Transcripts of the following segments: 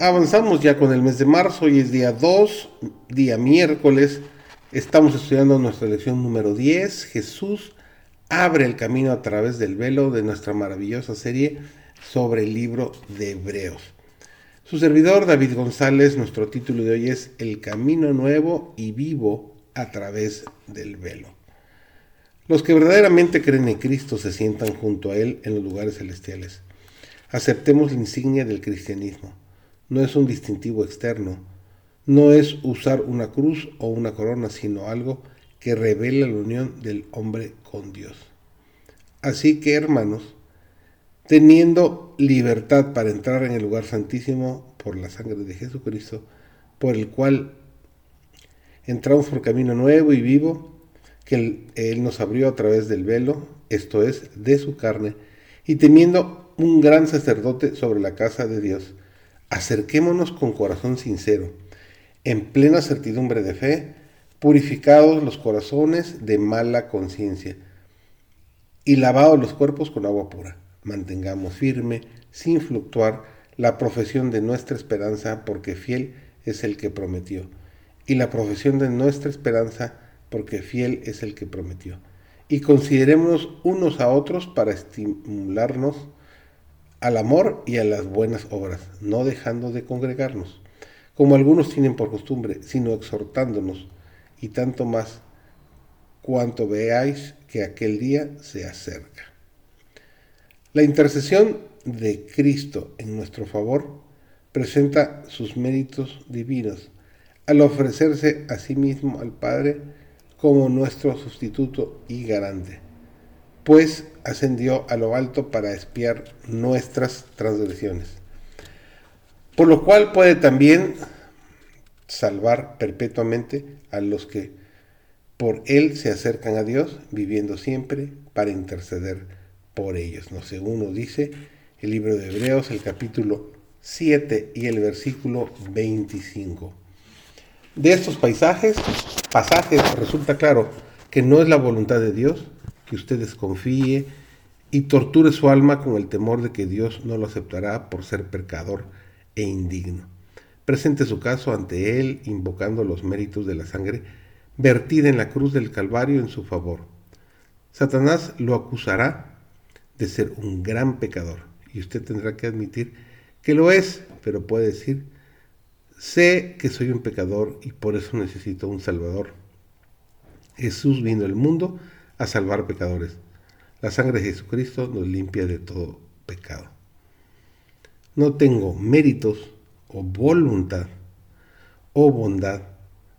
Avanzamos ya con el mes de marzo, hoy es día 2, día miércoles. Estamos estudiando nuestra lección número 10. Jesús abre el camino a través del velo de nuestra maravillosa serie sobre el libro de Hebreos. Su servidor David González, nuestro título de hoy es El camino nuevo y vivo a través del velo. Los que verdaderamente creen en Cristo se sientan junto a Él en los lugares celestiales. Aceptemos la insignia del cristianismo no es un distintivo externo, no es usar una cruz o una corona, sino algo que revela la unión del hombre con Dios. Así que, hermanos, teniendo libertad para entrar en el lugar santísimo por la sangre de Jesucristo, por el cual entramos por camino nuevo y vivo, que él, nos abrió a través del velo, esto es, de su carne, y temiendo un gran sacerdote sobre la casa de Dios, acerquémonos con corazón sincero, en plena certidumbre de fe, purificados los corazones de mala conciencia y lavados los cuerpos con agua pura. Mantengamos firme, sin fluctuar, la profesión de nuestra esperanza, porque fiel es el que prometió. Y la profesión de nuestra esperanza, porque fiel es el que prometió. Y considerémonos unos a otros para estimularnos al amor y a las buenas obras, no dejando de congregarnos, como algunos tienen por costumbre, sino exhortándonos, y tanto más cuanto veáis que aquel día se acerca. La intercesión de Cristo en nuestro favor presenta sus méritos divinos al ofrecerse a sí mismo al Padre como nuestro sustituto y garante pues ascendió a lo alto para espiar nuestras transgresiones. Por lo cual puede también salvar perpetuamente a los que por él se acercan a Dios, viviendo siempre para interceder por ellos. No sé, uno dice el libro de Hebreos, el capítulo 7 y el versículo 25. De estos paisajes, pasajes resulta claro que no es la voluntad de Dios que usted desconfíe y torture su alma con el temor de que Dios no lo aceptará por ser pecador e indigno. Presente su caso ante Él invocando los méritos de la sangre vertida en la cruz del Calvario en su favor. Satanás lo acusará de ser un gran pecador y usted tendrá que admitir que lo es, pero puede decir, sé que soy un pecador y por eso necesito un Salvador. Jesús vino al mundo a salvar pecadores. La sangre de Jesucristo nos limpia de todo pecado. No tengo méritos o voluntad o bondad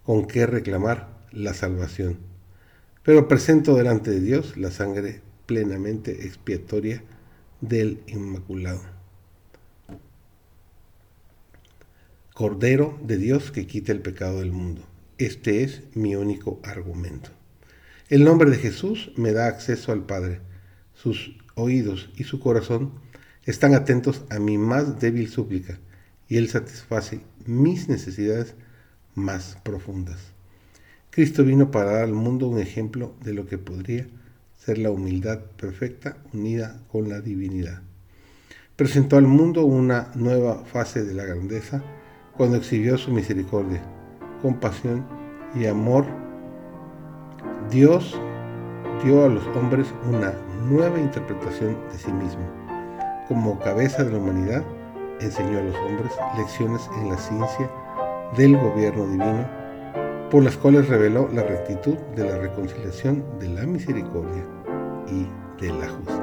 con que reclamar la salvación, pero presento delante de Dios la sangre plenamente expiatoria del Inmaculado. Cordero de Dios que quita el pecado del mundo. Este es mi único argumento. El nombre de Jesús me da acceso al Padre. Sus oídos y su corazón están atentos a mi más débil súplica y Él satisface mis necesidades más profundas. Cristo vino para dar al mundo un ejemplo de lo que podría ser la humildad perfecta unida con la divinidad. Presentó al mundo una nueva fase de la grandeza cuando exhibió su misericordia, compasión y amor Dios dio a los hombres una nueva interpretación de sí mismo. Como cabeza de la humanidad, enseñó a los hombres lecciones en la ciencia del gobierno divino, por las cuales reveló la rectitud de la reconciliación, de la misericordia y de la justicia.